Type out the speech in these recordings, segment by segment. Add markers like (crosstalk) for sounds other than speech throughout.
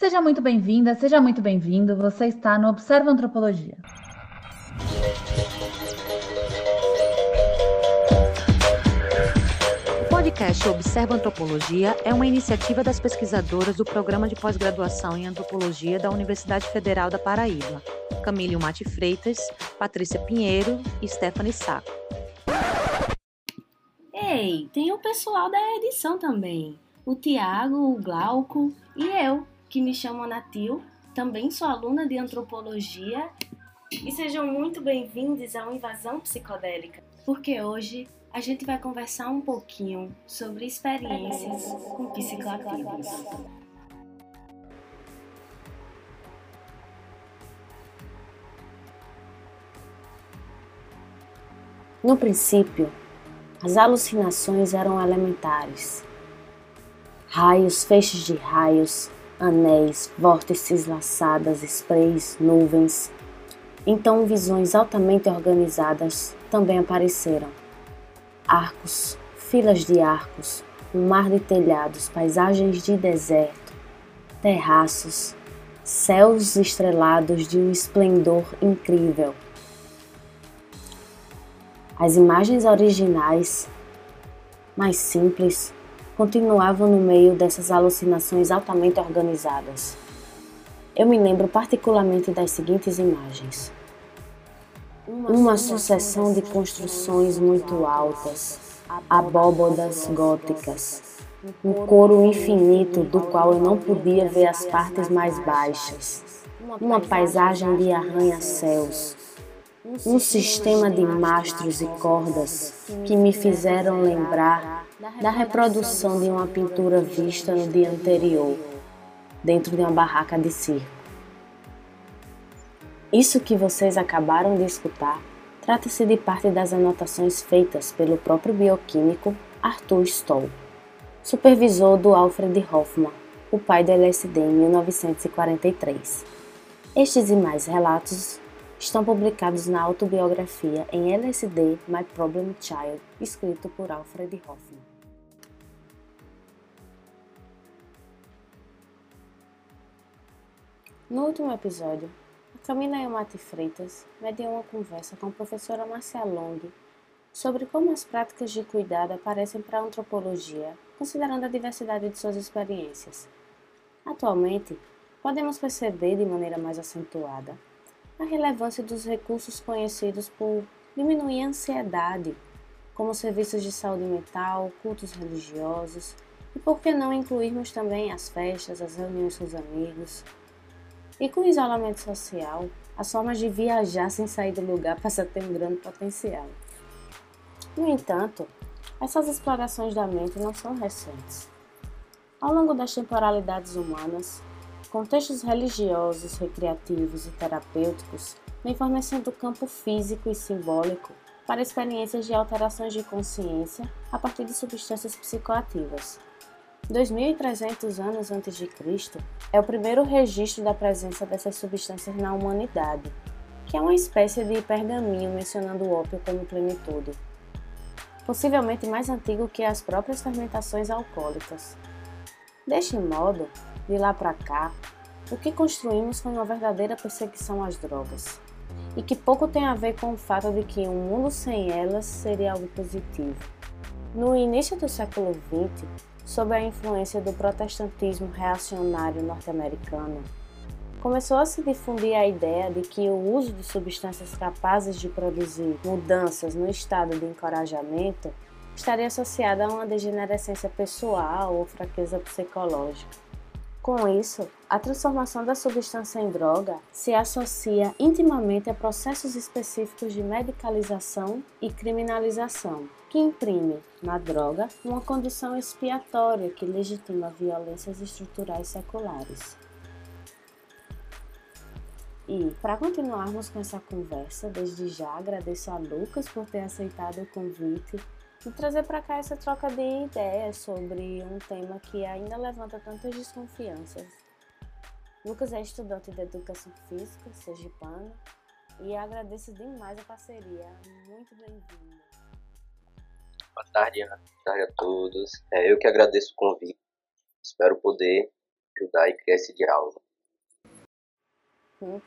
Seja muito bem-vinda, seja muito bem-vindo. Você está no Observa Antropologia. O podcast Observa Antropologia é uma iniciativa das pesquisadoras do Programa de Pós-Graduação em Antropologia da Universidade Federal da Paraíba, Camille Mate Freitas, Patrícia Pinheiro e Stephanie Saco. Ei, tem o pessoal da edição também. O Tiago, o Glauco e eu, que me chamo Anatil, também sou aluna de antropologia. E sejam muito bem-vindos ao Invasão Psicodélica, porque hoje a gente vai conversar um pouquinho sobre experiências com psicoativos. No princípio, as alucinações eram elementares. Raios, feixes de raios, anéis, vórtices laçadas, sprays, nuvens. Então, visões altamente organizadas também apareceram. Arcos, filas de arcos, um mar de telhados, paisagens de deserto, terraços, céus estrelados de um esplendor incrível as imagens originais, mais simples, continuavam no meio dessas alucinações altamente organizadas. Eu me lembro particularmente das seguintes imagens: uma sucessão de construções muito altas, abóbodas góticas, um coro infinito do qual eu não podia ver as partes mais baixas, uma paisagem de arranha-céus. Um sistema de mastros e cordas que me fizeram lembrar da reprodução de uma pintura vista no dia anterior, dentro de uma barraca de circo. Isso que vocês acabaram de escutar trata-se de parte das anotações feitas pelo próprio bioquímico Arthur Stoll, supervisor do Alfred Hoffman, o pai do LSD em 1943. Estes e mais relatos estão publicados na autobiografia em LSD My Problem Child, escrito por Alfred Hoffman. No último episódio, a Camila Yamati Freitas mediou uma conversa com a professora Marcia Long sobre como as práticas de cuidado aparecem para a antropologia, considerando a diversidade de suas experiências. Atualmente, podemos perceber de maneira mais acentuada a relevância dos recursos conhecidos por diminuir a ansiedade, como serviços de saúde mental, cultos religiosos, e por que não incluirmos também as festas, as reuniões com os amigos. E com o isolamento social, as formas de viajar sem sair do lugar passam a ter um grande potencial. No entanto, essas explorações da mente não são recentes. Ao longo das temporalidades humanas, Contextos religiosos, recreativos e terapêuticos vêm fornecendo campo físico e simbólico para experiências de alterações de consciência a partir de substâncias psicoativas. 2300 anos antes de Cristo é o primeiro registro da presença dessas substâncias na humanidade, que é uma espécie de pergaminho mencionando o ópio como plenitude, possivelmente mais antigo que as próprias fermentações alcoólicas. Deste modo, de lá para cá, o que construímos foi uma verdadeira perseguição às drogas, e que pouco tem a ver com o fato de que um mundo sem elas seria algo positivo. No início do século XX, sob a influência do protestantismo reacionário norte-americano, começou a se difundir a ideia de que o uso de substâncias capazes de produzir mudanças no estado de encorajamento estaria associado a uma degenerescência pessoal ou fraqueza psicológica. Com isso, a transformação da substância em droga se associa intimamente a processos específicos de medicalização e criminalização, que imprime na droga uma condição expiatória que legitima violências estruturais seculares. E, para continuarmos com essa conversa, desde já agradeço a Lucas por ter aceitado o convite e trazer para cá essa troca de ideias sobre um tema que ainda levanta tantas desconfianças. Lucas é estudante de Educação Física, sergipano, e agradeço demais a parceria. Muito bem-vindo. Boa tarde, Ana. Boa tarde a todos. É, eu que agradeço o convite. Espero poder ajudar e criar esse diálogo.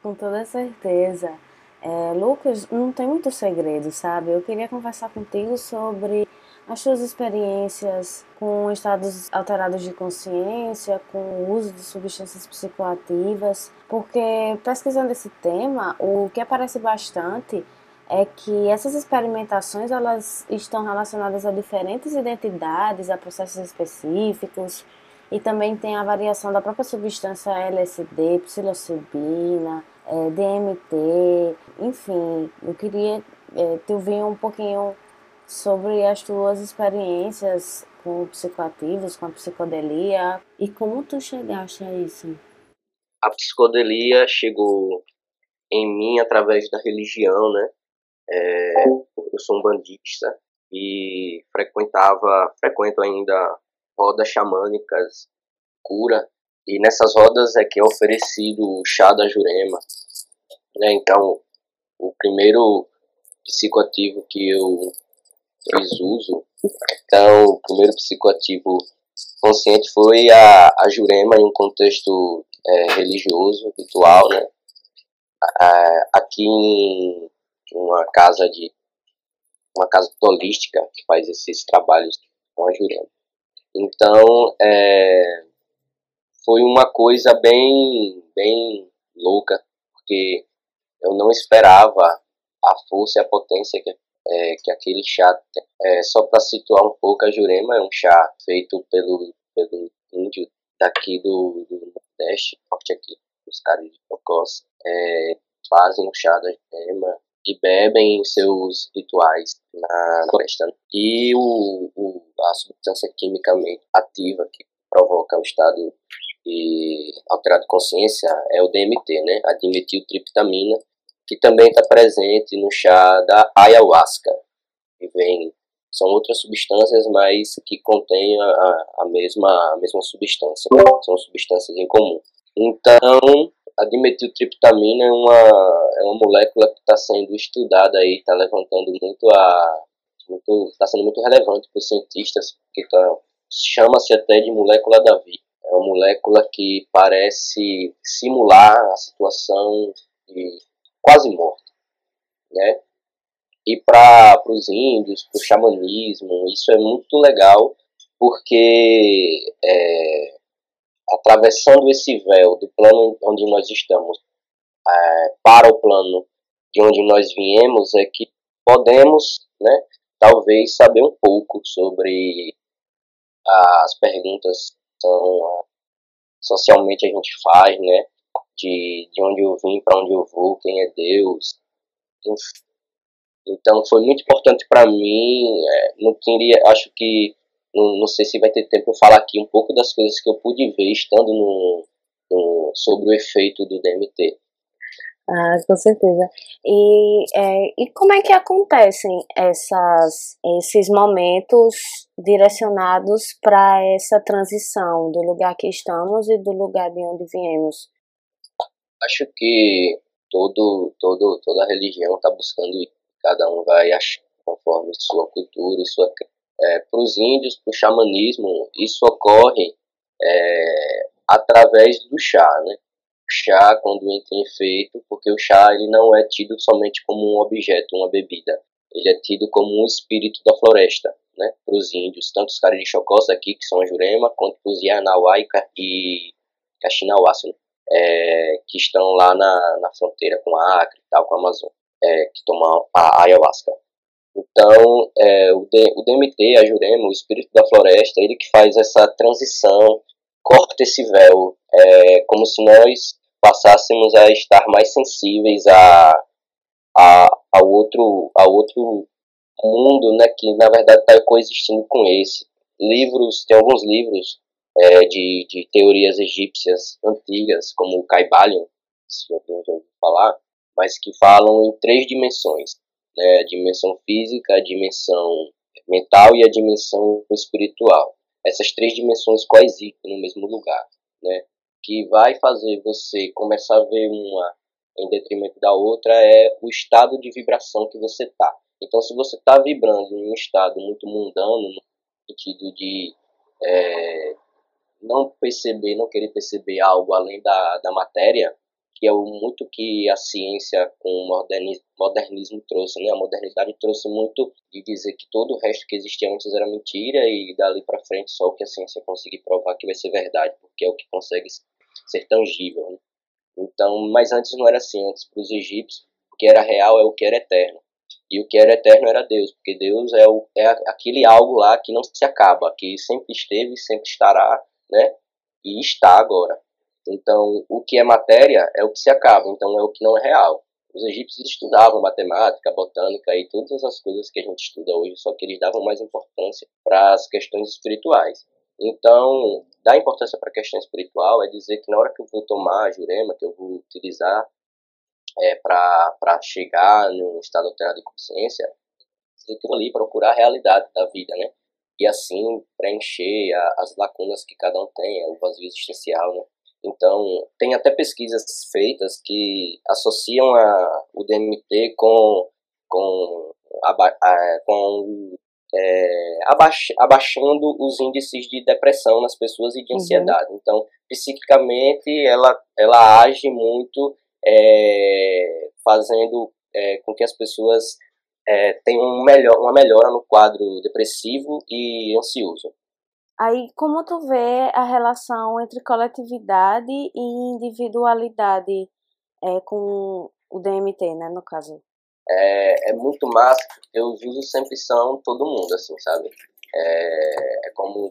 Com toda certeza. É, Lucas, não tem muito segredo, sabe? Eu queria conversar contigo sobre as suas experiências com estados alterados de consciência, com o uso de substâncias psicoativas, porque pesquisando esse tema, o que aparece bastante é que essas experimentações elas estão relacionadas a diferentes identidades, a processos específicos, e também tem a variação da própria substância LSD, psilocibina, é, DMT, enfim, eu queria é, te ouvir um pouquinho sobre as tuas experiências com psicoativos, com a psicodelia e como tu chegaste a isso. A psicodelia chegou em mim através da religião, né? É, eu sou um bandista e frequentava, frequento ainda rodas xamânicas, cura, e nessas rodas é que é oferecido o chá da jurema. Né? Então, o primeiro psicoativo que eu fiz uso, então, o primeiro psicoativo consciente foi a, a jurema em um contexto é, religioso, ritual, né? aqui em uma casa de uma casa holística que faz esses trabalhos com a jurema. Então, é, foi uma coisa bem, bem louca, porque eu não esperava a força e a potência que, é, que aquele chá tem. É, só para situar um pouco, a Jurema é um chá feito pelo, pelo índio daqui do, do Nordeste, norte aqui, os caras de Cocós, é, fazem o chá da Jurema e bebem em seus rituais na, floresta. Né? E o, o, a substância quimicamente ativa que provoca o estado de alterado de consciência é o DMT, né? A dimetiltriptamina, que também está presente no chá da ayahuasca, que vem são outras substâncias, mas que contêm a, a, mesma, a mesma substância, são substâncias em comum. Então, a dimetiltriptamina é uma, é uma molécula que está sendo estudada aí, está levantando muito a. está sendo muito relevante para os cientistas, porque tá, chama-se até de molécula da vida. É uma molécula que parece simular a situação de quase morte, né? E para os índios, para o xamanismo, isso é muito legal, porque é, atravessando esse véu do plano onde nós estamos é, para o plano de onde nós viemos, é que podemos, né, talvez saber um pouco sobre as perguntas que são, socialmente a gente faz, né, de, de onde eu vim, para onde eu vou, quem é Deus. Então foi muito importante para mim, é, não queria, acho que não, não, sei se vai ter tempo para falar aqui um pouco das coisas que eu pude ver estando no, no sobre o efeito do DMT. Ah, com certeza. E, é, e como é que acontecem essas, esses momentos direcionados para essa transição do lugar que estamos e do lugar de onde viemos? Acho que todo, todo, toda religião está buscando, cada um vai achar conforme sua cultura e sua é, para os índios, para o xamanismo, isso ocorre é, através do chá, né? O chá, quando entra em efeito, porque o chá ele não é tido somente como um objeto, uma bebida, ele é tido como um espírito da floresta, né? Para os índios, tanto os caras de Chocós aqui, que são a Jurema, quanto os Yanauá e Caxinauá, é, que estão lá na, na fronteira com a Acre e tal, com a Amazônia, é, que tomam a ayahuasca. Então, é, o, D, o DMT, a Jurema, o espírito da floresta, ele que faz essa transição, corta esse véu, é, como se nós passássemos a estar mais sensíveis a, a, ao, outro, ao outro mundo, né, que na verdade está coexistindo com esse. Livros, tem alguns livros é, de, de teorias egípcias antigas, como o Caibalion, se já ouviu falar, mas que falam em três dimensões né, a dimensão física, a dimensão mental e a dimensão espiritual. Essas três dimensões coexistem no mesmo lugar, né? Que vai fazer você começar a ver uma em detrimento da outra é o estado de vibração que você tá. Então, se você está vibrando em um estado muito mundano, no sentido de é, não perceber, não querer perceber algo além da, da matéria, que é o muito que a ciência com o modernismo, modernismo trouxe, né? A modernidade trouxe muito de dizer que todo o resto que existia antes era mentira e dali para frente só o que a ciência conseguir provar que vai ser verdade, porque é o que consegue ser tangível. Né? Então, mas antes não era assim, antes para os egípcios, o que era real é o que era eterno. E o que era eterno era Deus, porque Deus é, o, é aquele algo lá que não se acaba, que sempre esteve, sempre estará, né? E está agora. Então, o que é matéria é o que se acaba, então é o que não é real. Os egípcios estudavam matemática, botânica e todas as coisas que a gente estuda hoje, só que eles davam mais importância para as questões espirituais. Então, dar importância para a questão espiritual é dizer que na hora que eu vou tomar a jurema, que eu vou utilizar é, para chegar num estado alterado de consciência, eu estou ali procurar a realidade da vida, né? E assim preencher a, as lacunas que cada um tem, é o vazio existencial, né? Então, tem até pesquisas feitas que associam a, o DMT com, com, a, com é, abaix, abaixando os índices de depressão nas pessoas e de uhum. ansiedade. Uhum. Então, psiquicamente, ela, ela age muito é, fazendo é, com que as pessoas é, tenham um melhor, uma melhora no quadro depressivo e ansioso. Aí, como tu vê a relação entre coletividade e individualidade é, com o DMT, né, no caso? É, é muito massa, porque os usos sempre são todo mundo, assim, sabe? É, é como,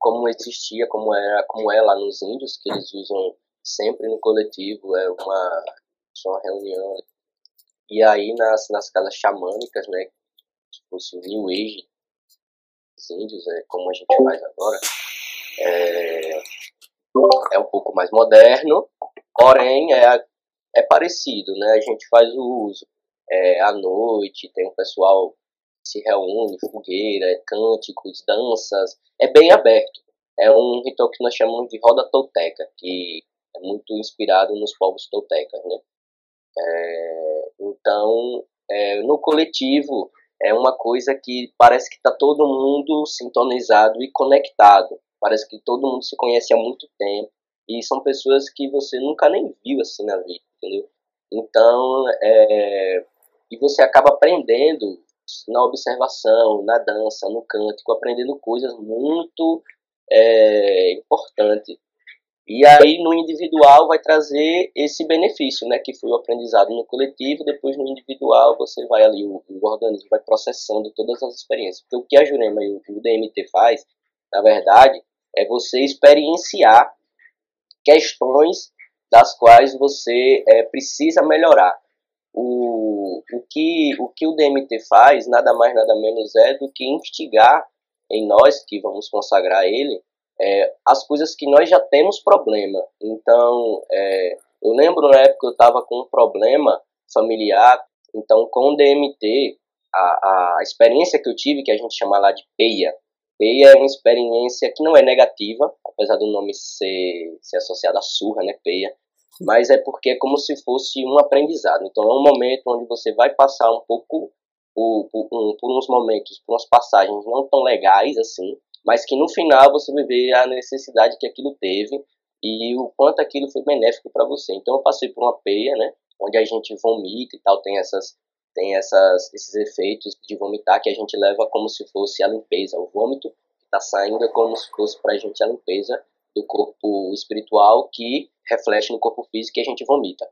como existia, como, era, como é lá nos índios, que eles usam sempre no coletivo, é uma, uma reunião. E aí nas, nas casas xamânicas, né, se fosse o New Age, índios, é, como a gente faz agora, é, é um pouco mais moderno, porém é, é parecido, né? A gente faz o uso é, à noite, tem um pessoal se reúne, fogueira, cânticos, danças, é bem aberto. É um ritual que nós chamamos de roda tolteca, que é muito inspirado nos povos toltecas, né? É, então, é, no coletivo, é uma coisa que parece que está todo mundo sintonizado e conectado. Parece que todo mundo se conhece há muito tempo. E são pessoas que você nunca nem viu assim na vida, entendeu? Então, é, e você acaba aprendendo na observação, na dança, no cântico, aprendendo coisas muito é, importantes e aí no individual vai trazer esse benefício, né, que foi o aprendizado no coletivo, depois no individual você vai ali, o, o organismo vai processando todas as experiências. Porque o que a Jurema e o, o DMT faz, na verdade, é você experienciar questões das quais você é, precisa melhorar. O, o, que, o que o DMT faz, nada mais, nada menos é do que instigar em nós, que vamos consagrar ele, é, as coisas que nós já temos problema. Então, é, eu lembro na época eu estava com um problema familiar, então com o DMT, a, a experiência que eu tive, que a gente chama lá de PEIA, PEIA é uma experiência que não é negativa, apesar do nome ser, ser associado à surra, né, PEIA, mas é porque é como se fosse um aprendizado. Então é um momento onde você vai passar um pouco por, por, um, por uns momentos, por umas passagens não tão legais assim, mas que no final você vai ver a necessidade que aquilo teve e o quanto aquilo foi benéfico para você. Então eu passei por uma peia, né, onde a gente vomita e tal, tem essas tem essas esses efeitos de vomitar que a gente leva como se fosse a limpeza, o vômito está saindo é como se fosse para a gente a limpeza do corpo espiritual que reflete no corpo físico e a gente vomita.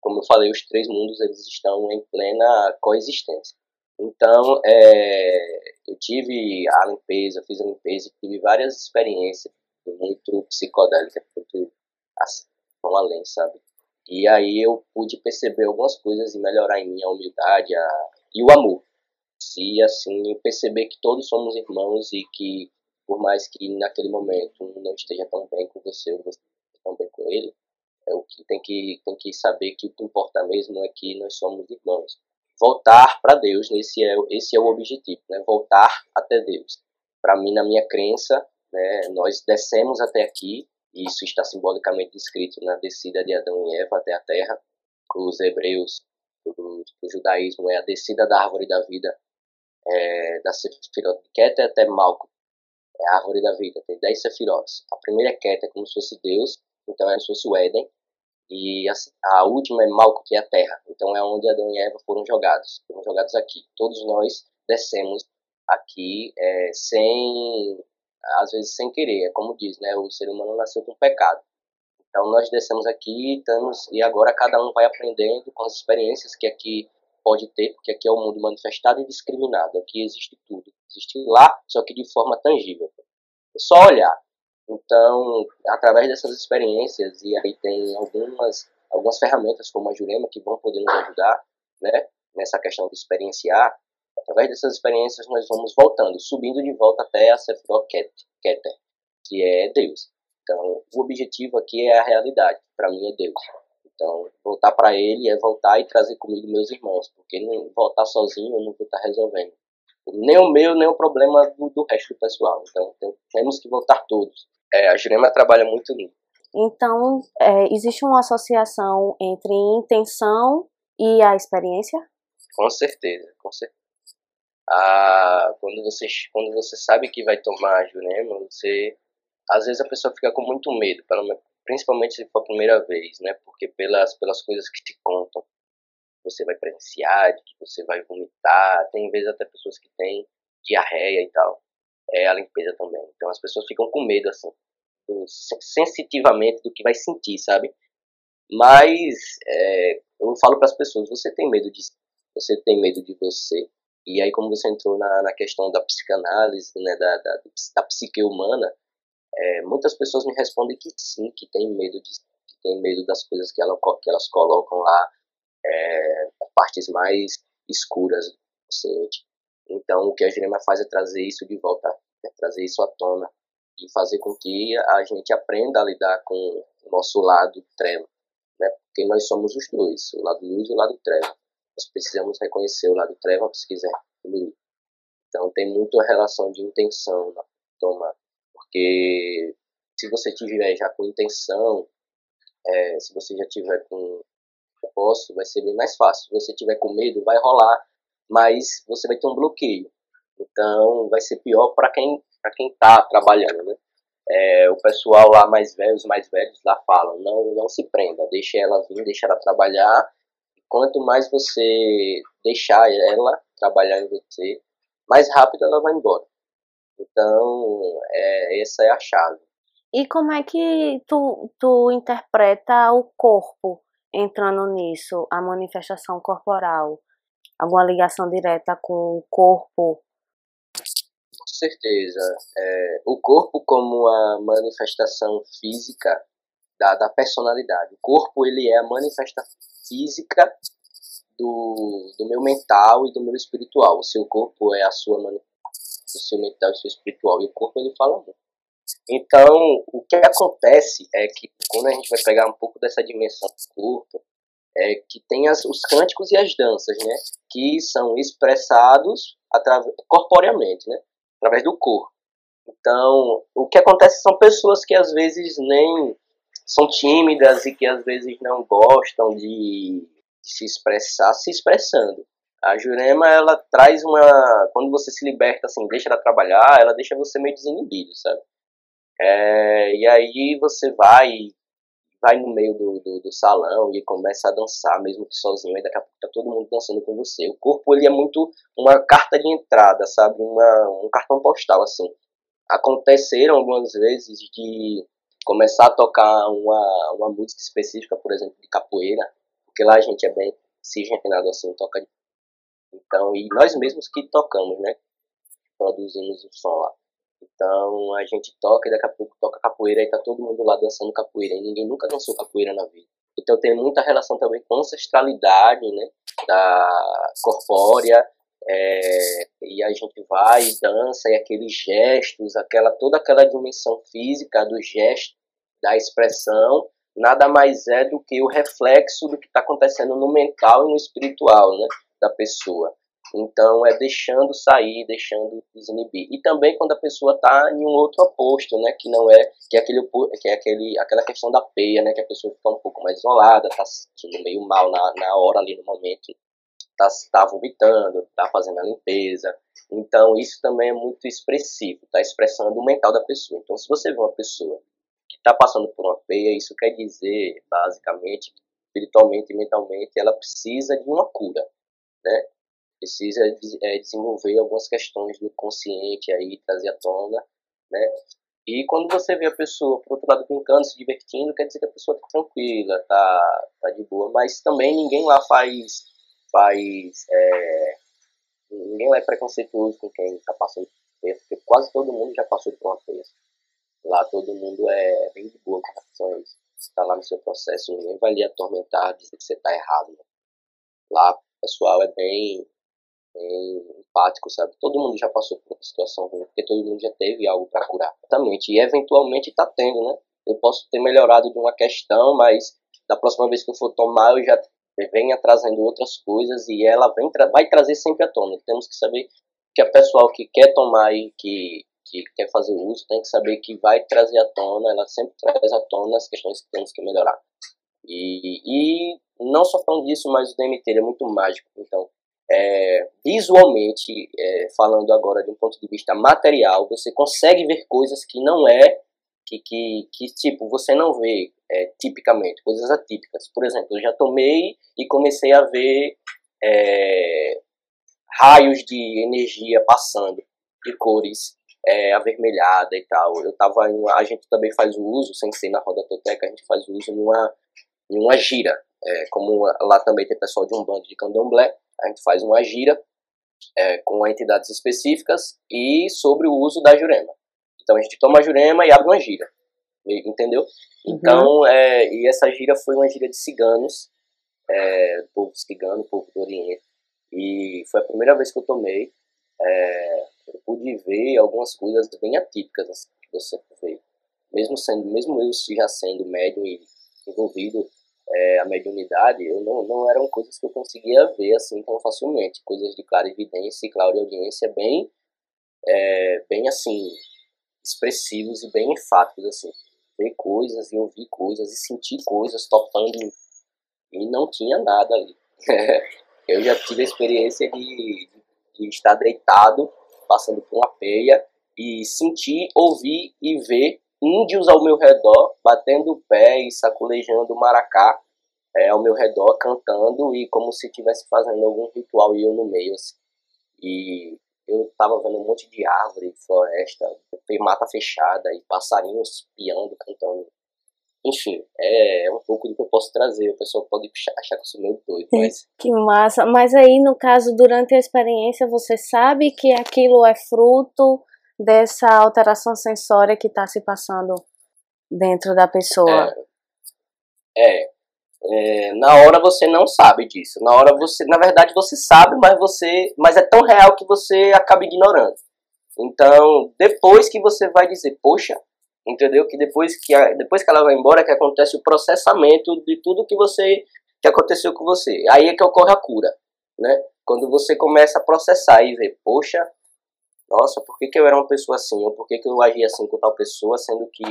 Como eu falei, os três mundos eles estão em plena coexistência. Então, é, eu tive a limpeza, fiz a limpeza, tive várias experiências muito psicodélicas, muito assim, além, sabe? E aí eu pude perceber algumas coisas e melhorar em mim a humildade a, e o amor. Se, assim, perceber que todos somos irmãos e que, por mais que naquele momento um não esteja tão bem com você ou você esteja tão bem com ele, é o que tem que, tem que saber que o que importa mesmo é que nós somos irmãos voltar para Deus, esse é, esse é o objetivo, né? voltar até Deus. Para mim, na minha crença, né, nós descemos até aqui, e isso está simbolicamente descrito na descida de Adão e Eva até a terra. Os hebreus, o judaísmo, é a descida da árvore da vida, é, da Sefirot Keter até Malco. é a árvore da vida, tem 10 sefirotes. A primeira é Ket, é como se fosse Deus, então é como se fosse o Éden. E a, a última é Malco, que é a terra. Então é onde Adão e Eva foram jogados. Foram jogados aqui. Todos nós descemos aqui é, sem, às vezes sem querer. É como diz, né? O ser humano nasceu com pecado. Então nós descemos aqui estamos, e agora cada um vai aprendendo com as experiências que aqui pode ter, porque aqui é o mundo manifestado e discriminado. Aqui existe tudo. Existe lá, só que de forma tangível. É só olhar. Então, através dessas experiências, e aí tem algumas, algumas ferramentas como a Jurema que vão poder nos ajudar né, nessa questão de experienciar, através dessas experiências nós vamos voltando, subindo de volta até a Sephiroth Keter, que é Deus. Então, o objetivo aqui é a realidade, para mim é Deus. Então, voltar para Ele é voltar e trazer comigo meus irmãos, porque não, voltar sozinho eu não vou estar resolvendo. Nem o meu, nem o problema do, do resto do pessoal. Então, temos que voltar todos. É, a Jurema trabalha muito nisso. Então, é, existe uma associação entre intenção e a experiência? Com certeza, com certeza. Ah, quando, você, quando você sabe que vai tomar a Jurema, você às vezes a pessoa fica com muito medo, principalmente se for a primeira vez, né? Porque pelas, pelas coisas que te contam, você vai presenciar, de que você vai vomitar, tem vezes até pessoas que têm diarreia e tal. É a limpeza também. Então as pessoas ficam com medo, assim, do, sensitivamente do que vai sentir, sabe? Mas é, eu falo para as pessoas: você tem medo de você tem medo de você. E aí, como você entrou na, na questão da psicanálise, né, da, da, da psique humana, é, muitas pessoas me respondem que sim, que tem medo de, que tem medo das coisas que, ela, que elas colocam lá, é, partes mais escuras do paciente. Então, o que a Jurema faz é trazer isso de volta, é trazer isso à tona e fazer com que a gente aprenda a lidar com o nosso lado treva, né? Porque nós somos os dois, o lado luz e o lado treva. Nós precisamos reconhecer o lado treva se quiser Então, tem muito a relação de intenção na toma porque se você tiver já com intenção, é, se você já tiver com propósito, vai ser bem mais fácil. Se você tiver com medo, vai rolar, mas você vai ter um bloqueio. Então, vai ser pior para quem para quem está trabalhando, né? É, o pessoal lá mais velho, os mais velhos lá falam, não, não se prenda, deixe ela vir, deixe ela trabalhar. Quanto mais você deixar ela trabalhar em você, mais rápido ela vai embora. Então, é, essa é a chave. E como é que tu, tu interpreta o corpo entrando nisso, a manifestação corporal? Alguma ligação direta com o corpo? Com certeza. É, o corpo como a manifestação física da, da personalidade. O corpo ele é a manifestação física do, do meu mental e do meu espiritual. O seu corpo é a sua manifestação o seu mental e o seu espiritual. E o corpo ele fala muito. Então, o que acontece é que quando a gente vai pegar um pouco dessa dimensão do corpo, é que tem as, os cânticos e as danças, né? Que são expressados corporeamente, né? Através do corpo. Então, o que acontece são pessoas que às vezes nem são tímidas e que às vezes não gostam de, se expressar, se expressando. A Jurema, ela traz uma. Quando você se liberta, assim, deixa ela trabalhar, ela deixa você meio desinibido, sabe? É, e aí você vai vai no meio do, do, do, salão e começa a dançar, mesmo que sozinho, e daqui a pouco tá todo mundo dançando com você. O corpo, ele é muito uma carta de entrada, sabe? Uma, um cartão postal, assim. Aconteceram algumas vezes de começar a tocar uma, uma música específica, por exemplo, de capoeira, porque lá a gente é bem cisgenado, assim, toca então, e nós mesmos que tocamos, né? Produzimos o som lá. Então, a gente toca e daqui a pouco toca capoeira e tá todo mundo lá dançando capoeira. E ninguém nunca dançou capoeira na vida. Então, tem muita relação também com ancestralidade, né? Da corpórea. É, e a gente vai e dança e aqueles gestos, aquela toda aquela dimensão física do gesto, da expressão, nada mais é do que o reflexo do que está acontecendo no mental e no espiritual, né? da pessoa. Então é deixando sair, deixando desinibir. E também quando a pessoa está em um outro oposto, né, que não é que é aquele que é aquele aquela questão da peia, né, que a pessoa fica um pouco mais isolada, está se sentindo meio mal na, na hora ali no momento, está tá vomitando, está fazendo a limpeza. Então, isso também é muito expressivo, está expressando o mental da pessoa. Então, se você vê uma pessoa que está passando por uma peia, isso quer dizer, basicamente, espiritualmente e mentalmente, ela precisa de uma cura, né? Precisa é, desenvolver algumas questões do consciente aí, trazer à tona, né? E quando você vê a pessoa, por outro lado, brincando, se divertindo, quer dizer que a pessoa está tranquila, tá, tá de boa. Mas também ninguém lá faz. faz é, ninguém lá é preconceituoso com quem está passando por porque quase todo mundo já passou por uma peça. Lá todo mundo é bem de boa com relação a isso. Está lá no seu processo, ninguém vai lhe atormentar, dizer que você está errado. Né? Lá o pessoal é bem empático, sabe? Todo mundo já passou por uma situação ruim, porque todo mundo já teve algo para curar. Exatamente. E eventualmente está tendo, né? Eu posso ter melhorado de uma questão, mas da próxima vez que eu for tomar, eu já venha trazendo outras coisas e ela vem vai trazer sempre à tona. Temos que saber que a pessoal que quer tomar e que, que quer fazer uso tem que saber que vai trazer à tona, ela sempre traz à tona as questões que temos que melhorar. E, e não só falando disso, mas o DMT é muito mágico. Então, é, visualmente, é, falando agora de um ponto de vista material, você consegue ver coisas que não é, que, que, que tipo, você não vê é, tipicamente, coisas atípicas. Por exemplo, eu já tomei e comecei a ver é, raios de energia passando, de cores é, avermelhada e tal. Eu tava em uma, a gente também faz o uso, sem ser na Rodototeca, a gente faz o uso numa, numa gira. É, como lá também tem pessoal de um bando de candomblé, a gente faz uma gira é, com entidades específicas e sobre o uso da jurema. Então a gente toma a jurema e abre uma gira, entendeu? Uhum. Então, é, e essa gira foi uma gira de ciganos, é, povo cigano, povo do Oriente. E foi a primeira vez que eu tomei. É, eu pude ver algumas coisas bem atípicas assim, que você vê. Mesmo, sendo, mesmo eu já sendo médium e envolvido é, a mediunidade, eu não, não eram coisas que eu conseguia ver assim tão facilmente. Coisas de clara evidência e clara audiência bem, é, bem assim, expressivos e bem enfáticos, assim. Ver coisas e ouvir coisas e sentir coisas topando e não tinha nada ali. (laughs) eu já tive a experiência de, de estar deitado, passando por uma peia e sentir, ouvir e ver índios ao meu redor, batendo o pé e sacolejando o maracá é, ao meu redor, cantando e como se estivesse fazendo algum ritual e eu no meio. Assim. E eu estava vendo um monte de árvore, floresta, mata fechada e passarinhos piando, cantando. Enfim, é, é, um pouco do que eu posso trazer. O pessoal pode achar que eu sou meio doido, mas... Que massa. Mas aí, no caso, durante a experiência, você sabe que aquilo é fruto dessa alteração sensória que está se passando dentro da pessoa. É, é, é, na hora você não sabe disso. Na hora você, na verdade, você sabe, mas você, mas é tão real que você acaba ignorando. Então, depois que você vai dizer, poxa, entendeu? Que depois que a, depois que ela vai embora, que acontece o processamento de tudo que você que aconteceu com você. Aí é que ocorre a cura, né? Quando você começa a processar e ver, poxa, nossa, por que, que eu era uma pessoa assim? Ou por que, que eu agia assim com tal pessoa, sendo que,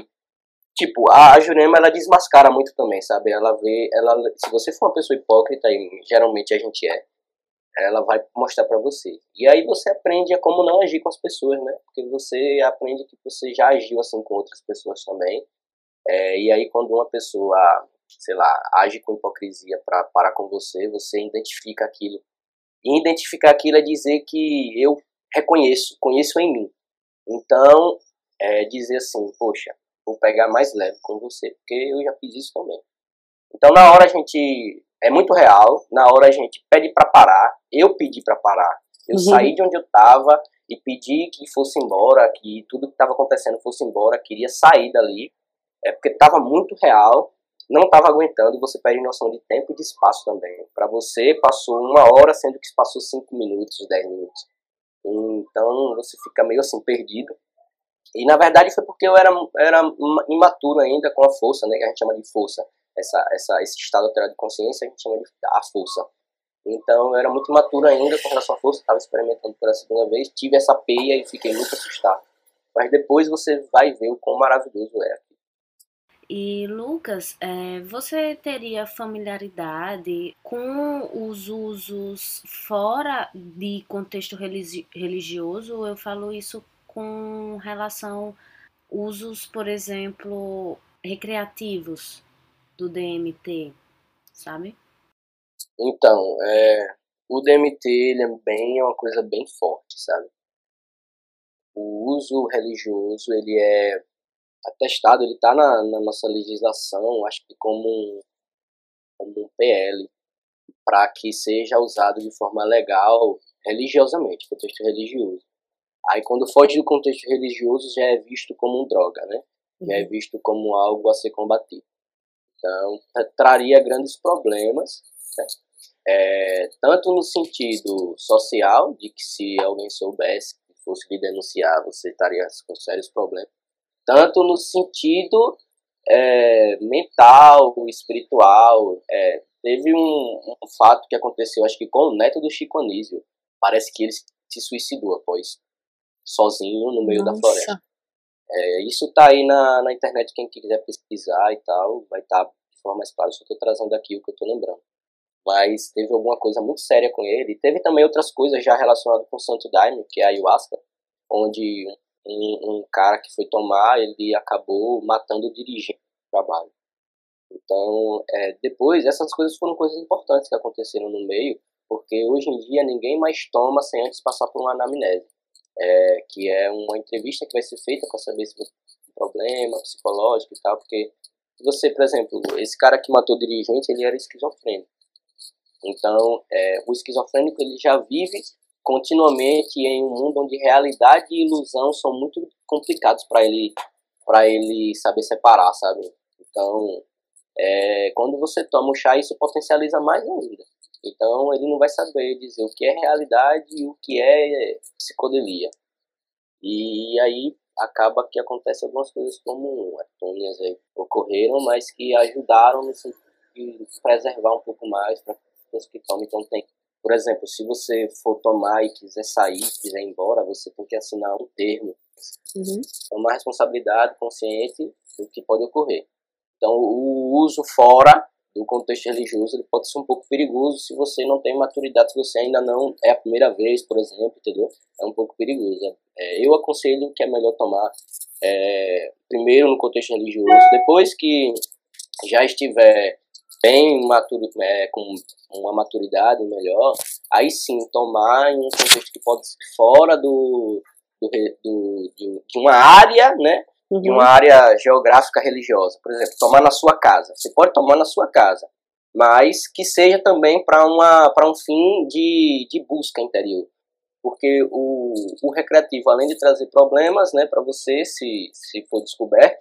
tipo, a, Jurema, ela desmascara muito também, sabe? Ela vê, ela, se você for uma pessoa hipócrita, e geralmente a gente é, ela vai mostrar para você. E aí você aprende a como não agir com as pessoas, né? Porque você aprende que você já agiu assim com outras pessoas também. É, e aí quando uma pessoa, sei lá, age com hipocrisia para parar com você, você identifica aquilo. E identificar aquilo é dizer que eu reconheço, conheço em mim. Então, é dizer assim, poxa, vou pegar mais leve com você, porque eu já fiz isso também. Então, na hora a gente é muito real, na hora a gente pede para parar, eu pedi para parar. Eu uhum. saí de onde eu estava e pedi que fosse embora, que tudo que estava acontecendo fosse embora, queria sair dali, é porque estava muito real, não estava aguentando, você perde noção de tempo e de espaço também. Para você passou uma hora, sendo que passou cinco minutos, dez minutos. Então você fica meio assim perdido. E na verdade foi porque eu era, era imaturo ainda com a força, né, que a gente chama de força. Essa, essa, esse estado alterado de consciência a gente chama de a força. Então eu era muito imaturo ainda com relação à força, estava experimentando pela segunda vez, tive essa peia e fiquei muito assustado. Mas depois você vai ver o quão maravilhoso é. E Lucas, é, você teria familiaridade com os usos fora de contexto religi religioso? Eu falo isso com relação usos, por exemplo, recreativos do DMT, sabe? Então, é, o DMT ele é bem é uma coisa bem forte, sabe? O uso religioso ele é atestado, ele está na, na, nossa legislação, acho que como um, como um PL, para que seja usado de forma legal religiosamente, contexto religioso. Aí quando foge do contexto religioso já é visto como um droga, né? Já é uhum. visto como algo a ser combatido. Então, traria grandes problemas, né? é, tanto no sentido social, de que se alguém soubesse que fosse lhe denunciar, você estaria com sérios problemas, tanto no sentido é, mental, espiritual. É, teve um, um, fato que aconteceu, acho que com o neto do Chico Anísio. Parece que ele se suicidou após, sozinho no meio Nossa. da floresta. É, isso tá aí na, na internet, quem quiser pesquisar e tal, vai estar tá de forma mais clara. Só estou trazendo aqui o que eu estou lembrando. Mas teve alguma coisa muito séria com ele. Teve também outras coisas já relacionadas com o Santo Daime, que é a ayahuasca, onde um, um cara que foi tomar, ele acabou matando o dirigente do trabalho. Então, é, depois, essas coisas foram coisas importantes que aconteceram no meio, porque hoje em dia ninguém mais toma sem antes passar por uma anamnese, é, que é uma entrevista que vai ser feita para saber se você tem problema psicológico e tal, porque você, por exemplo, esse cara que matou o dirigente, ele era esquizofrênico. Então, é, o esquizofrênico ele já vive continuamente em um mundo onde realidade e ilusão são muito complicados para ele para ele saber separar, sabe? Então, é, quando você toma o chá, isso potencializa mais ainda. Então, ele não vai saber dizer o que é realidade e o que é psicodelia. E aí acaba que acontece algumas coisas como atônias aí ocorreram, mas que ajudaram no sentido de preservar um pouco mais para pessoas que tomam. Então, tem por exemplo, se você for tomar e quiser sair, quiser ir embora, você tem que assinar um termo. Uhum. É uma responsabilidade consciente do que pode ocorrer. Então, o uso fora do contexto religioso ele pode ser um pouco perigoso se você não tem maturidade, se você ainda não é a primeira vez, por exemplo, entendeu? É um pouco perigoso. É, eu aconselho que é melhor tomar é, primeiro no contexto religioso, depois que já estiver bem maturo, é, com uma maturidade melhor, aí sim tomar em um contexto que pode ser fora do, do, do de, de, uma área, né? Uhum. De uma área geográfica religiosa. Por exemplo, tomar na sua casa. Você pode tomar na sua casa, mas que seja também para um fim de, de busca interior. Porque o, o recreativo, além de trazer problemas né, para você, se, se for descoberto,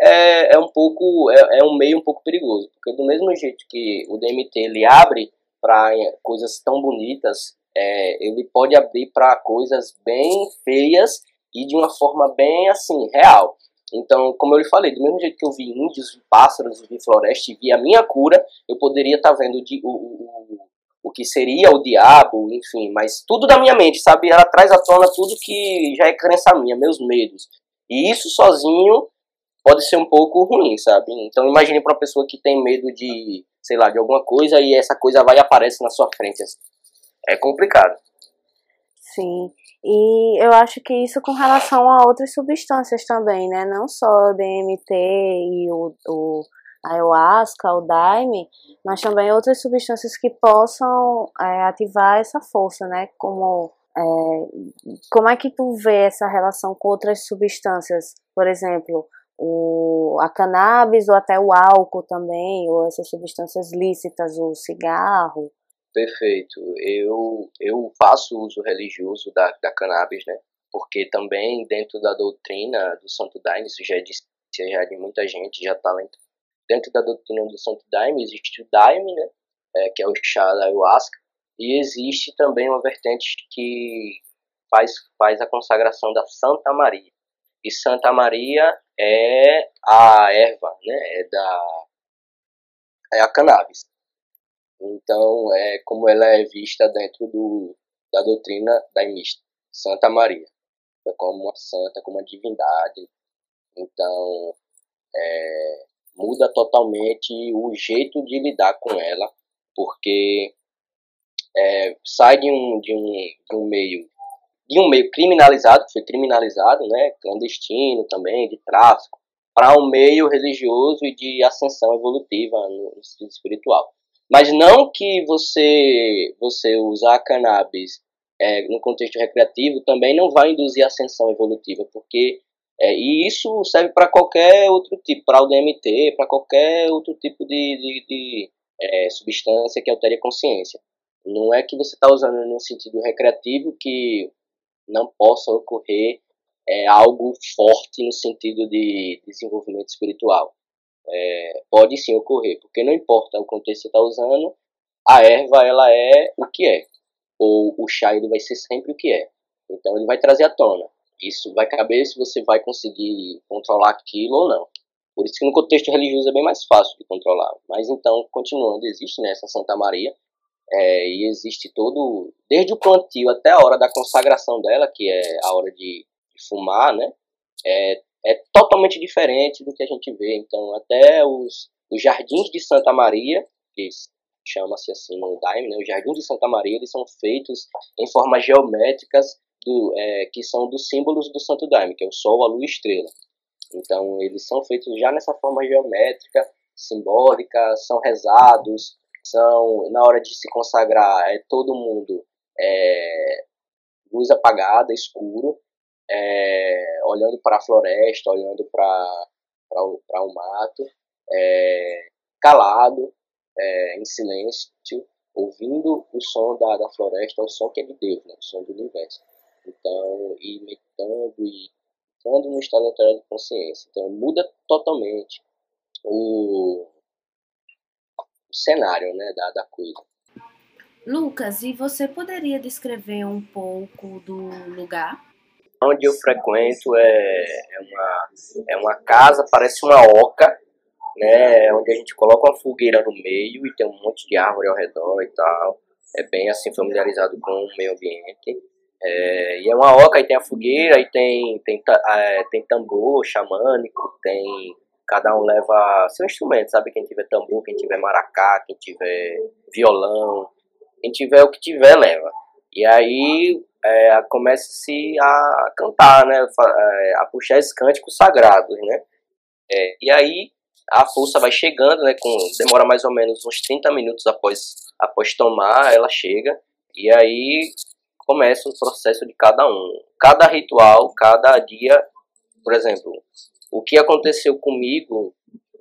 é, é um pouco é, é um meio um pouco perigoso, porque do mesmo jeito que o DMT ele abre para coisas tão bonitas, é, ele pode abrir para coisas bem feias e de uma forma bem assim real. Então, como eu lhe falei, do mesmo jeito que eu vi índios, vi pássaros, vi floresta e vi a minha cura, eu poderia estar tá vendo o, o, o que seria o diabo, enfim, mas tudo da minha mente, sabe? Ela traz à tona tudo que já é crença minha, meus medos. E isso sozinho pode ser um pouco ruim, sabe? Então imagine para uma pessoa que tem medo de, sei lá, de alguma coisa e essa coisa vai e aparece na sua frente. Assim. É complicado. Sim. E eu acho que isso com relação a outras substâncias também, né? Não só o DMT e o, o ayahuasca, o daime, mas também outras substâncias que possam é, ativar essa força, né? Como é, como é que tu vê essa relação com outras substâncias? Por exemplo, o, a cannabis ou até o álcool também, ou essas substâncias lícitas, o cigarro. Perfeito. Eu, eu faço uso religioso da, da cannabis, né? Porque também dentro da doutrina do Santo Daime, isso já é de, já é de muita gente, já está dentro da doutrina do Santo Daime, existe o Daime, né? É, que é o chá da ayahuasca, e existe também uma vertente que faz, faz a consagração da Santa Maria. E Santa Maria é a erva, né? É da é a cannabis. Então, é como ela é vista dentro do, da doutrina da imista, Santa Maria. É como uma santa, como uma divindade. Então, é, muda totalmente o jeito de lidar com ela, porque é, sai de um, de, um, de um meio de um meio criminalizado, que foi criminalizado, né, clandestino também, de tráfico, para um meio religioso e de ascensão evolutiva no, sentido espiritual. Mas não que você você usar cannabis é, no contexto recreativo também não vai induzir ascensão evolutiva, porque é, e isso serve para qualquer outro tipo, para o DMT, para qualquer outro tipo de, de, de é, substância que altere a consciência. Não é que você está usando no sentido recreativo que não possa ocorrer é, algo forte no sentido de desenvolvimento espiritual. É, pode sim ocorrer, porque não importa o contexto que você está usando, a erva ela é o que é, ou o chá ele vai ser sempre o que é. Então ele vai trazer à tona. Isso vai caber se você vai conseguir controlar aquilo ou não. Por isso que no contexto religioso é bem mais fácil de controlar. Mas então, continuando, existe né, Santa Maria, é, e existe todo, desde o plantio até a hora da consagração dela, que é a hora de, de fumar, né? É, é totalmente diferente do que a gente vê. Então, até os, os jardins de Santa Maria, que chama-se assim no Daime, né? Os jardins de Santa Maria, eles são feitos em formas geométricas do, é, que são dos símbolos do Santo Daime, que é o Sol, a Lua e a Estrela. Então, eles são feitos já nessa forma geométrica, simbólica, são rezados, são, na hora de se consagrar, é todo mundo é, luz apagada, escuro, é, olhando para a floresta, olhando para o mato, é, calado, é, em silêncio, ouvindo o som da, da floresta, o som que é de Deus, né, o som do universo. Então, e meditando e entrando no estado alterado de consciência. Então, muda totalmente o, cenário né, da, da coisa. Lucas, e você poderia descrever um pouco do lugar? Onde eu frequento é, é, uma, é uma casa, parece uma oca, né, onde a gente coloca uma fogueira no meio e tem um monte de árvore ao redor e tal. É bem assim familiarizado com o meio ambiente. É, e é uma oca, e tem a fogueira, e tem, tem, é, tem tambor xamânico, tem cada um leva seu instrumento, sabe? Quem tiver tambor, quem tiver maracá, quem tiver violão, quem tiver o que tiver, leva. E aí é, começa-se a cantar, né? É, a puxar esses cânticos sagrados, né? É, e aí a força vai chegando, né? Com, demora mais ou menos uns 30 minutos após, após tomar, ela chega. E aí começa o processo de cada um. Cada ritual, cada dia, por exemplo, o que aconteceu comigo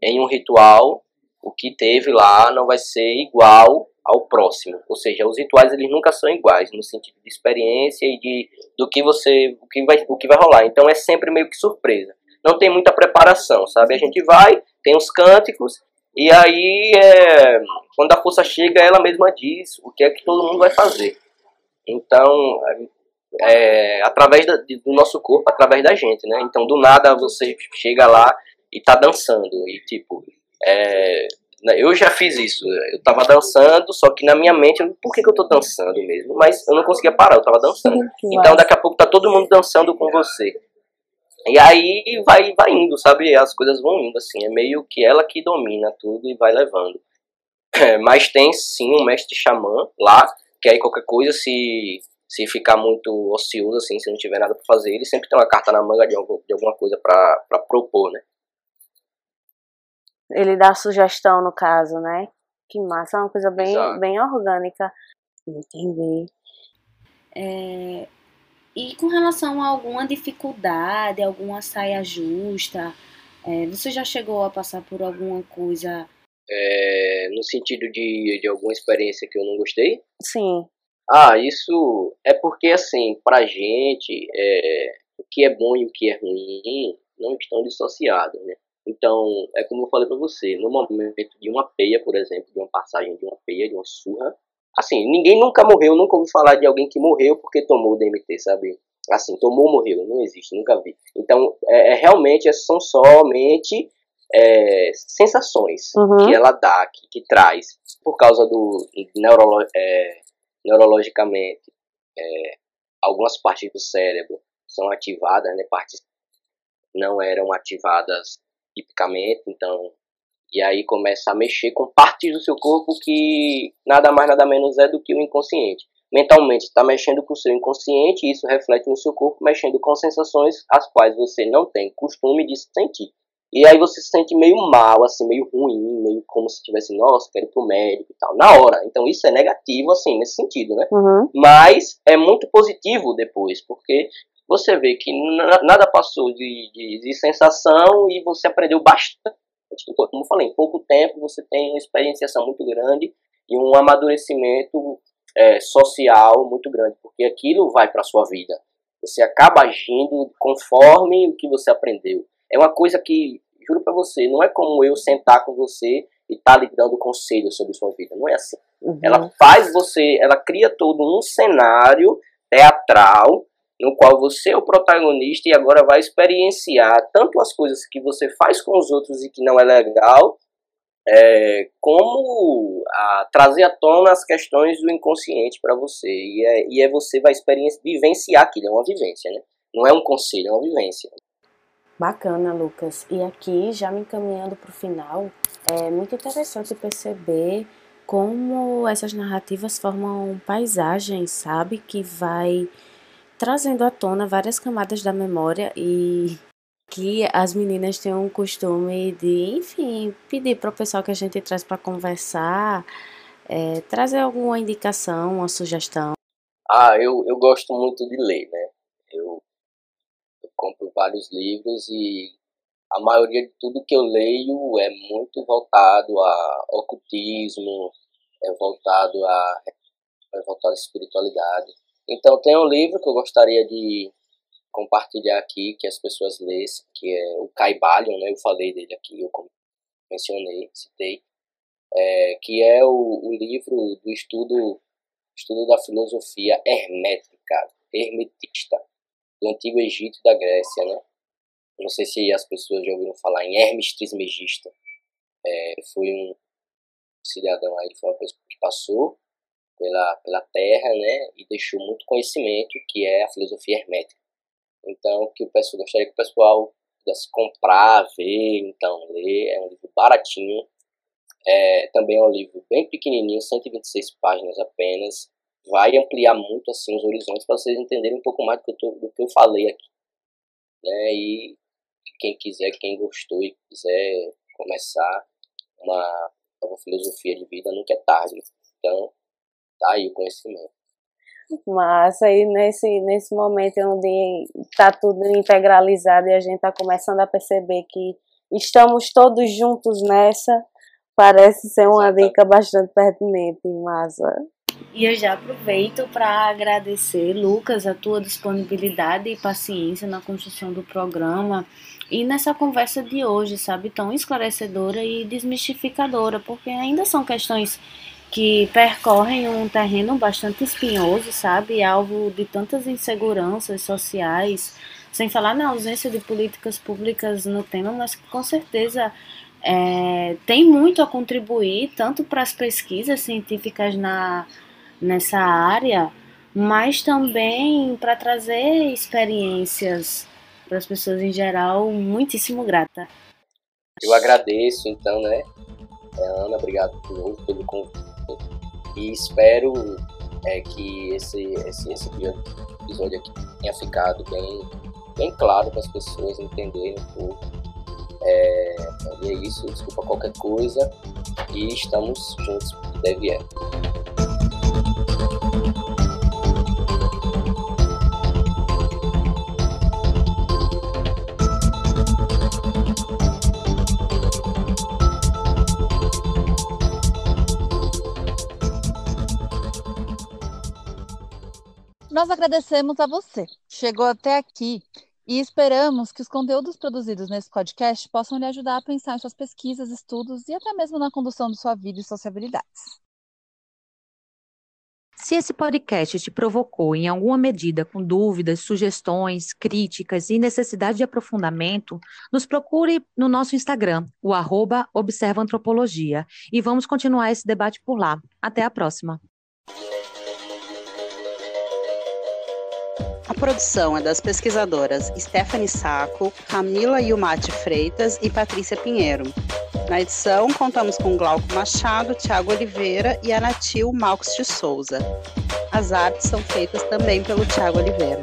em um ritual, o que teve lá não vai ser igual ao próximo. Ou seja, os rituais eles nunca são iguais no sentido de experiência e de do que você o que vai o que vai rolar. Então é sempre meio que surpresa. Não tem muita preparação, sabe? A gente vai, tem os cânticos e aí é, quando a força chega, ela mesma diz o que é que todo mundo vai fazer. Então, é, através da, do nosso corpo, através da gente, né? Então, do nada você chega lá e tá dançando e tipo, é, né, eu já fiz isso. Eu tava dançando, só que na minha mente, por que, que eu tô dançando mesmo? Mas eu não conseguia parar, eu tava dançando. (laughs) Então, daqui a pouco tá todo mundo dançando com você. E aí vai, vai indo, sabe? As coisas vão indo, assim. É meio que ela que domina tudo e vai levando. É, mas tem sim um mestre xamã lá, que aí qualquer coisa, se se ficar muito ocioso, assim, se não tiver nada para fazer, ele sempre tem uma carta na manga de, algum, de alguma coisa para propor, né? Ele dá sugestão, no caso, né? Que massa, é uma coisa bem, bem orgânica. Entendi. É, e com relação a alguma dificuldade, alguma saia justa, é, você já chegou a passar por alguma coisa? É, no sentido de, de alguma experiência que eu não gostei? Sim. Ah, isso é porque, assim, pra gente, é, o que é bom e o que é ruim não estão dissociados, né? Então, é como eu falei pra você, no momento de uma peia, por exemplo, de uma passagem de uma peia, de uma surra, assim, ninguém nunca morreu, nunca ouvi falar de alguém que morreu porque tomou o DMT, sabe? Assim, tomou ou morreu, não existe, nunca vi. Então, é, é realmente, são somente é, sensações uhum. que ela dá, que, que, traz, por causa do neurolo, é, neurologicamente, é, algumas partes do cérebro são ativadas, né, partes não eram ativadas tipicamente, então E aí começa a mexer com partes do seu corpo que nada mais nada menos é do que o inconsciente. Mentalmente está mexendo com o seu inconsciente e isso reflete no seu corpo, mexendo com sensações as quais você não tem costume de sentir. E aí você se sente meio mal, assim, meio ruim, meio como se tivesse, nossa, quero ir pro médico e tal, na hora. Então isso é negativo, assim, nesse sentido, né? Uhum. Mas é muito positivo depois, porque você vê que nada passou de, de, de sensação e você aprendeu bastante. Como eu falei, em pouco tempo você tem uma experienciação muito grande e um amadurecimento é, social muito grande, porque aquilo vai para sua vida. Você acaba agindo conforme o que você aprendeu. É uma coisa que, juro para você, não é como eu sentar com você e estar tá lhe dando conselhos sobre sua vida. Não é assim. Uhum. Ela faz você, ela cria todo um cenário teatral no qual você é o protagonista e agora vai experienciar tanto as coisas que você faz com os outros e que não é legal, é, como a, trazer à tona as questões do inconsciente para você. E é, e é você vai vivenciar aquilo, é uma vivência, né? Não é um conselho, é uma vivência. Bacana, Lucas. E aqui, já me encaminhando para o final, é muito interessante perceber como essas narrativas formam paisagens, sabe? Que vai trazendo à tona várias camadas da memória e que as meninas têm um costume de, enfim, pedir para o pessoal que a gente traz para conversar, é, trazer alguma indicação, uma sugestão. Ah, eu, eu gosto muito de ler, né? Vários livros e a maioria de tudo que eu leio é muito voltado a ocultismo, é voltado a, é voltado à espiritualidade. Então tem um livro que eu gostaria de compartilhar aqui, que as pessoas lessem, que é o Caibalion, né? Eu falei dele aqui, eu mencionei, citei, é, que é o, o, livro do estudo, estudo da filosofia hermética, hermetista, do Antigo Egito da Grécia, né? Não sei se as pessoas já ouviram falar em Hermes Trismegista. É, foi um cidadão aí, foi uma pessoa que passou pela, pela Terra, né, e deixou muito conhecimento, que é a filosofia hermética. Então, que o pessoal gostaria que o pessoal pudesse comprar, ver, então ler, é um livro baratinho. É, também é um livro bem pequenininho, 126 páginas apenas. Vai ampliar muito assim os horizontes para vocês entenderem um pouco mais do que eu, tô, do que eu falei aqui. Né? E quem quiser, quem gostou e quiser começar uma nova filosofia de vida, nunca é tarde. Então, tá aí o conhecimento. Mas aí nesse, nesse momento onde está tudo integralizado e a gente está começando a perceber que estamos todos juntos nessa, parece ser uma dica bastante pertinente, Massa. E eu já aproveito para agradecer, Lucas, a tua disponibilidade e paciência na construção do programa e nessa conversa de hoje, sabe, tão esclarecedora e desmistificadora, porque ainda são questões que percorrem um terreno bastante espinhoso, sabe? Alvo de tantas inseguranças sociais, sem falar na ausência de políticas públicas no tema, mas que com certeza é, tem muito a contribuir, tanto para as pesquisas científicas na, nessa área, mas também para trazer experiências para as pessoas em geral, muitíssimo grata. Eu agradeço, então, né? Ana, obrigado de novo pelo convite e espero é, que esse, esse, esse episódio aqui tenha ficado bem, bem claro para as pessoas entenderem um pouco. É, e é isso, desculpa qualquer coisa e estamos juntos, deve é. Nós agradecemos a você. Chegou até aqui e esperamos que os conteúdos produzidos nesse podcast possam lhe ajudar a pensar em suas pesquisas, estudos e até mesmo na condução de sua vida e sociabilidades. Se esse podcast te provocou em alguma medida com dúvidas, sugestões, críticas e necessidade de aprofundamento, nos procure no nosso Instagram, o arroba Observa Antropologia, e vamos continuar esse debate por lá. Até a próxima! A produção é das pesquisadoras Stephanie Saco, Camila Yumati Freitas e Patrícia Pinheiro. Na edição, contamos com Glauco Machado, Tiago Oliveira e a Natil Malcos de Souza. As artes são feitas também pelo Tiago Oliveira.